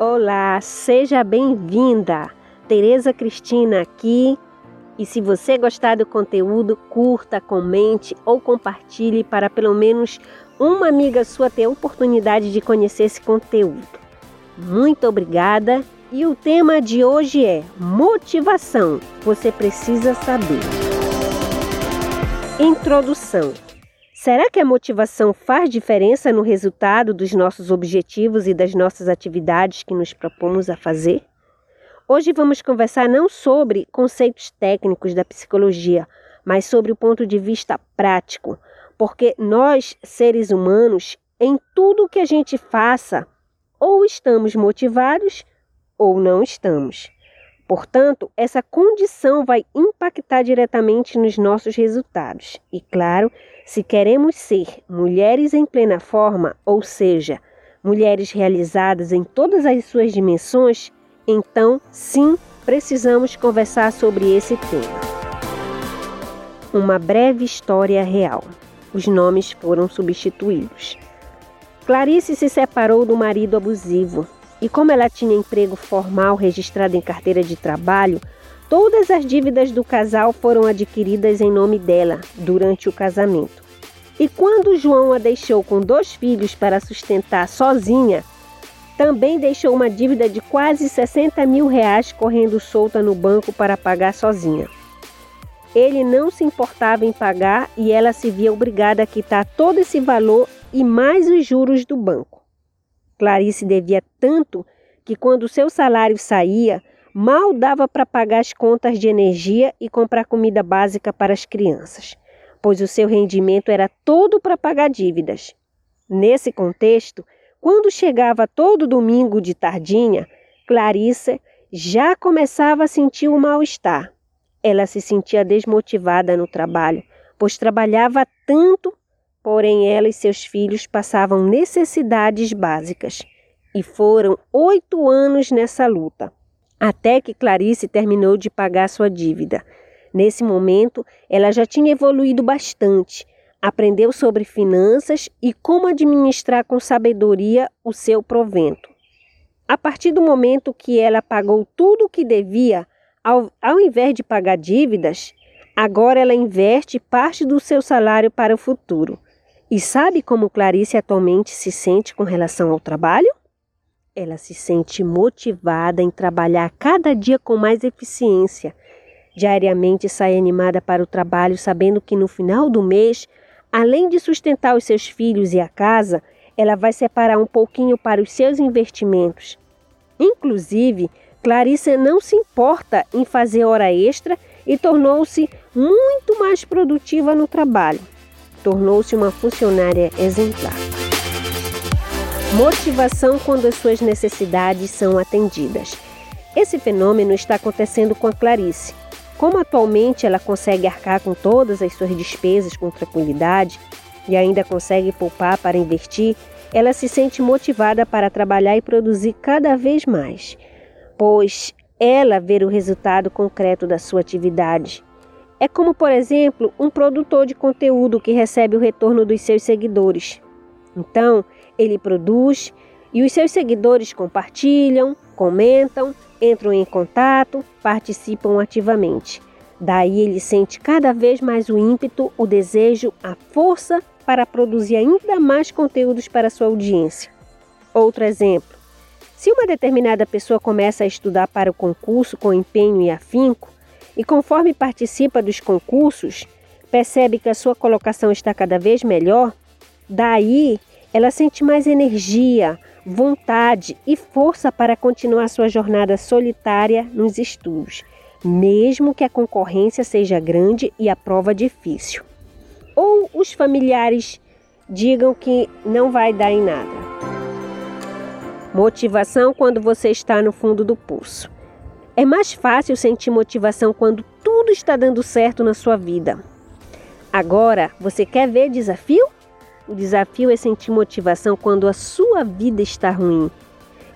Olá, seja bem-vinda. Tereza Cristina aqui. E se você gostar do conteúdo, curta, comente ou compartilhe para pelo menos uma amiga sua ter a oportunidade de conhecer esse conteúdo. Muito obrigada. E o tema de hoje é motivação. Você precisa saber. Introdução. Será que a motivação faz diferença no resultado dos nossos objetivos e das nossas atividades que nos propomos a fazer? Hoje vamos conversar não sobre conceitos técnicos da psicologia, mas sobre o ponto de vista prático, porque nós, seres humanos, em tudo que a gente faça, ou estamos motivados ou não estamos. Portanto, essa condição vai impactar diretamente nos nossos resultados. E claro, se queremos ser mulheres em plena forma, ou seja, mulheres realizadas em todas as suas dimensões, então sim, precisamos conversar sobre esse tema. Uma breve história real. Os nomes foram substituídos. Clarice se separou do marido abusivo e, como ela tinha emprego formal registrado em carteira de trabalho, todas as dívidas do casal foram adquiridas em nome dela durante o casamento. E quando João a deixou com dois filhos para sustentar sozinha, também deixou uma dívida de quase 60 mil reais correndo solta no banco para pagar sozinha. Ele não se importava em pagar e ela se via obrigada a quitar todo esse valor e mais os juros do banco. Clarice devia tanto que, quando seu salário saía, mal dava para pagar as contas de energia e comprar comida básica para as crianças, pois o seu rendimento era todo para pagar dívidas. Nesse contexto, quando chegava todo domingo de tardinha, Clarice já começava a sentir o mal-estar. Ela se sentia desmotivada no trabalho, pois trabalhava tanto Porém, ela e seus filhos passavam necessidades básicas. E foram oito anos nessa luta, até que Clarice terminou de pagar sua dívida. Nesse momento, ela já tinha evoluído bastante, aprendeu sobre finanças e como administrar com sabedoria o seu provento. A partir do momento que ela pagou tudo o que devia, ao, ao invés de pagar dívidas, agora ela investe parte do seu salário para o futuro. E sabe como Clarice atualmente se sente com relação ao trabalho? Ela se sente motivada em trabalhar cada dia com mais eficiência. Diariamente sai animada para o trabalho, sabendo que no final do mês, além de sustentar os seus filhos e a casa, ela vai separar um pouquinho para os seus investimentos. Inclusive, Clarice não se importa em fazer hora extra e tornou-se muito mais produtiva no trabalho tornou-se uma funcionária exemplar. Motivação quando as suas necessidades são atendidas. Esse fenômeno está acontecendo com a Clarice. Como atualmente ela consegue arcar com todas as suas despesas com tranquilidade e ainda consegue poupar para investir, ela se sente motivada para trabalhar e produzir cada vez mais, pois ela vê o resultado concreto da sua atividade é como, por exemplo, um produtor de conteúdo que recebe o retorno dos seus seguidores. Então, ele produz e os seus seguidores compartilham, comentam, entram em contato, participam ativamente. Daí ele sente cada vez mais o ímpeto, o desejo, a força para produzir ainda mais conteúdos para sua audiência. Outro exemplo: se uma determinada pessoa começa a estudar para o concurso com empenho e afinco, e conforme participa dos concursos, percebe que a sua colocação está cada vez melhor, daí ela sente mais energia, vontade e força para continuar sua jornada solitária nos estudos, mesmo que a concorrência seja grande e a prova difícil. Ou os familiares digam que não vai dar em nada. Motivação quando você está no fundo do poço. É mais fácil sentir motivação quando tudo está dando certo na sua vida. Agora, você quer ver desafio? O desafio é sentir motivação quando a sua vida está ruim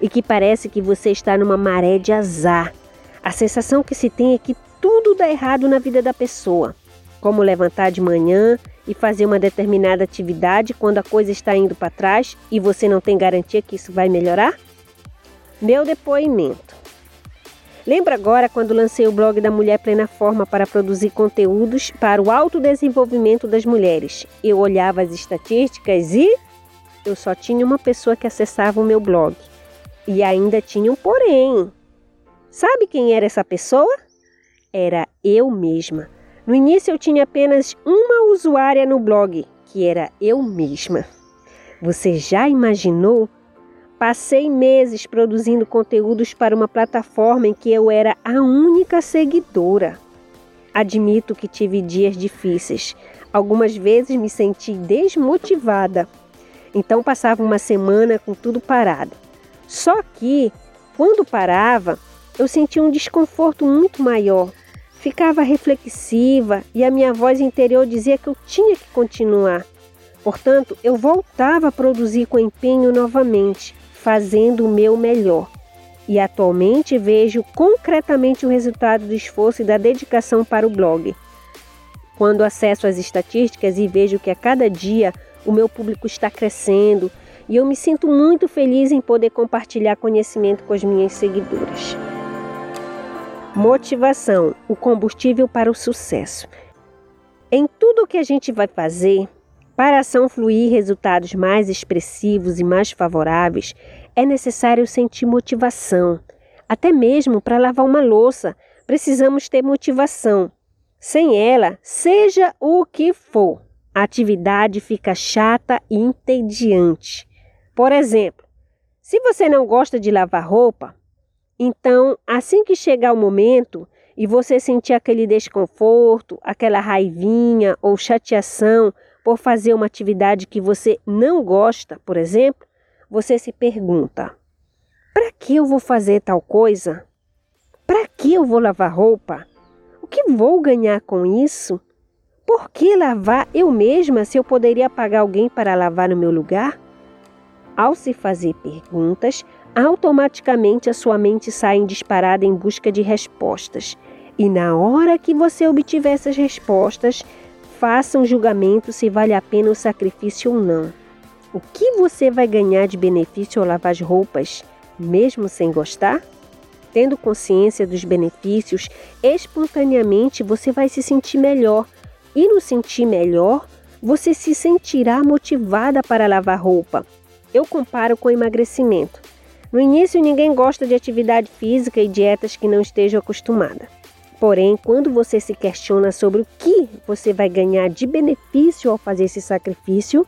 e que parece que você está numa maré de azar. A sensação que se tem é que tudo dá errado na vida da pessoa, como levantar de manhã e fazer uma determinada atividade quando a coisa está indo para trás e você não tem garantia que isso vai melhorar? Meu depoimento. Lembra agora quando lancei o blog da Mulher Plena Forma para produzir conteúdos para o autodesenvolvimento das mulheres? Eu olhava as estatísticas e eu só tinha uma pessoa que acessava o meu blog. E ainda tinha um porém. Sabe quem era essa pessoa? Era eu mesma. No início eu tinha apenas uma usuária no blog, que era eu mesma. Você já imaginou Passei meses produzindo conteúdos para uma plataforma em que eu era a única seguidora. Admito que tive dias difíceis. Algumas vezes me senti desmotivada. Então passava uma semana com tudo parado. Só que, quando parava, eu sentia um desconforto muito maior. Ficava reflexiva e a minha voz interior dizia que eu tinha que continuar. Portanto, eu voltava a produzir com empenho novamente fazendo o meu melhor. E atualmente vejo concretamente o resultado do esforço e da dedicação para o blog. Quando acesso as estatísticas e vejo que a cada dia o meu público está crescendo, e eu me sinto muito feliz em poder compartilhar conhecimento com as minhas seguidoras. Motivação, o combustível para o sucesso. Em tudo o que a gente vai fazer, para a ação fluir resultados mais expressivos e mais favoráveis, é necessário sentir motivação. Até mesmo para lavar uma louça, precisamos ter motivação. Sem ela, seja o que for, a atividade fica chata e entediante. Por exemplo, se você não gosta de lavar roupa, então, assim que chegar o momento e você sentir aquele desconforto, aquela raivinha ou chateação por fazer uma atividade que você não gosta, por exemplo, você se pergunta: para que eu vou fazer tal coisa? Para que eu vou lavar roupa? O que vou ganhar com isso? Por que lavar eu mesma se eu poderia pagar alguém para lavar no meu lugar? Ao se fazer perguntas, automaticamente a sua mente sai disparada em busca de respostas. E na hora que você obtiver essas respostas, faça um julgamento se vale a pena o sacrifício ou não. O que você vai ganhar de benefício ao lavar as roupas, mesmo sem gostar? Tendo consciência dos benefícios, espontaneamente você vai se sentir melhor. E no sentir melhor, você se sentirá motivada para lavar roupa. Eu comparo com emagrecimento. No início, ninguém gosta de atividade física e dietas que não estejam acostumada. Porém, quando você se questiona sobre o que você vai ganhar de benefício ao fazer esse sacrifício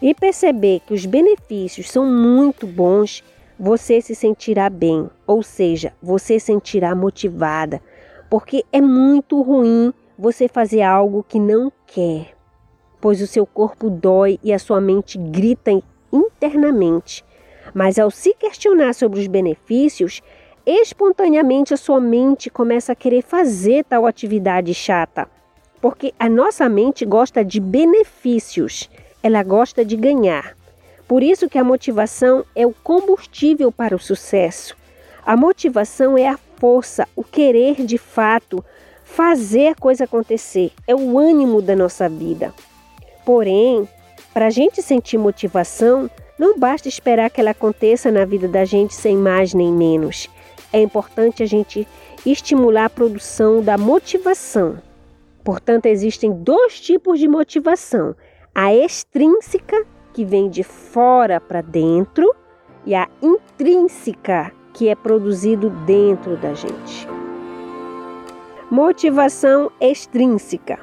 e perceber que os benefícios são muito bons, você se sentirá bem, ou seja, você sentirá motivada, porque é muito ruim você fazer algo que não quer, pois o seu corpo dói e a sua mente grita internamente. Mas ao se questionar sobre os benefícios, espontaneamente a sua mente começa a querer fazer tal atividade chata. Porque a nossa mente gosta de benefícios, ela gosta de ganhar. Por isso que a motivação é o combustível para o sucesso. A motivação é a força, o querer de fato, fazer a coisa acontecer, é o ânimo da nossa vida. Porém, para a gente sentir motivação, não basta esperar que ela aconteça na vida da gente sem mais nem menos é importante a gente estimular a produção da motivação. Portanto, existem dois tipos de motivação: a extrínseca, que vem de fora para dentro, e a intrínseca, que é produzido dentro da gente. Motivação extrínseca.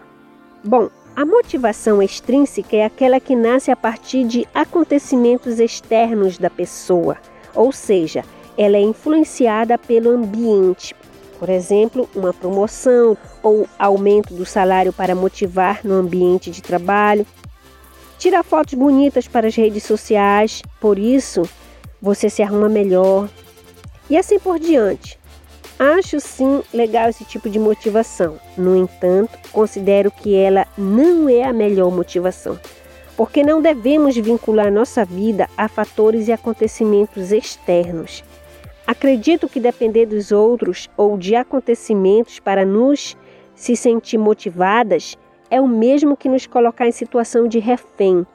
Bom, a motivação extrínseca é aquela que nasce a partir de acontecimentos externos da pessoa, ou seja, ela é influenciada pelo ambiente. Por exemplo, uma promoção ou aumento do salário para motivar no ambiente de trabalho. Tirar fotos bonitas para as redes sociais, por isso você se arruma melhor. E assim por diante. Acho sim legal esse tipo de motivação. No entanto, considero que ela não é a melhor motivação, porque não devemos vincular nossa vida a fatores e acontecimentos externos. Acredito que depender dos outros ou de acontecimentos para nos se sentir motivadas é o mesmo que nos colocar em situação de refém,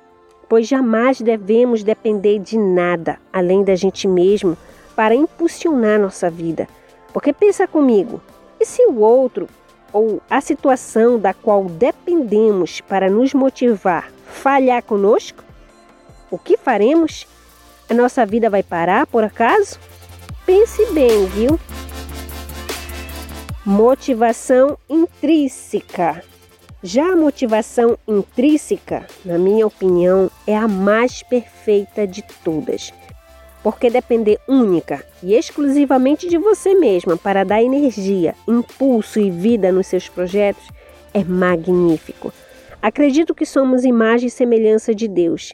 pois jamais devemos depender de nada além da gente mesmo para impulsionar nossa vida. Porque pensa comigo, e se o outro ou a situação da qual dependemos para nos motivar falhar conosco? O que faremos? A nossa vida vai parar por acaso? Pense bem, viu? Motivação intrínseca. Já a motivação intrínseca, na minha opinião, é a mais perfeita de todas. Porque depender única e exclusivamente de você mesma para dar energia, impulso e vida nos seus projetos é magnífico. Acredito que somos imagem e semelhança de Deus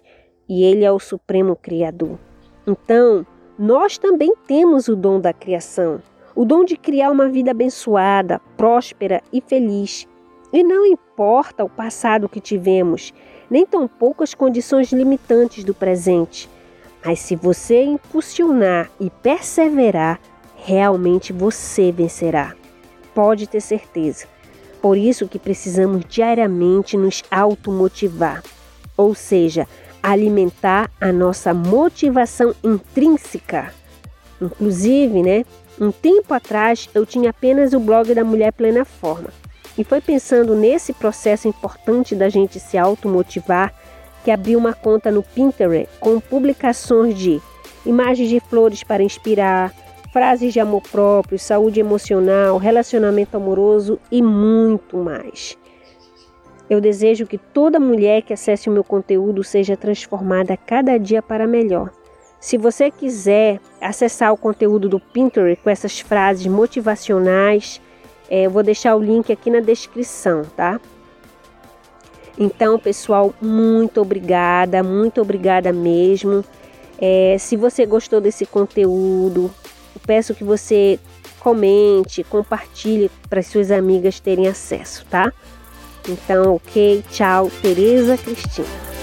e Ele é o Supremo Criador. Então, nós também temos o dom da criação, o dom de criar uma vida abençoada, próspera e feliz. E não importa o passado que tivemos, nem tampouco as condições limitantes do presente. Mas se você impulsionar e perseverar, realmente você vencerá. Pode ter certeza. Por isso que precisamos diariamente nos automotivar, ou seja, alimentar a nossa motivação intrínseca. Inclusive, né, um tempo atrás eu tinha apenas o blog da Mulher Plena Forma. E foi pensando nesse processo importante da gente se automotivar que abri uma conta no Pinterest com publicações de imagens de flores para inspirar, frases de amor próprio, saúde emocional, relacionamento amoroso e muito mais. Eu desejo que toda mulher que acesse o meu conteúdo seja transformada cada dia para melhor. Se você quiser acessar o conteúdo do Pinterest com essas frases motivacionais, é, eu vou deixar o link aqui na descrição, tá? Então, pessoal, muito obrigada, muito obrigada mesmo. É, se você gostou desse conteúdo, peço que você comente, compartilhe para suas amigas terem acesso, tá? Então, ok, tchau, Tereza Cristina.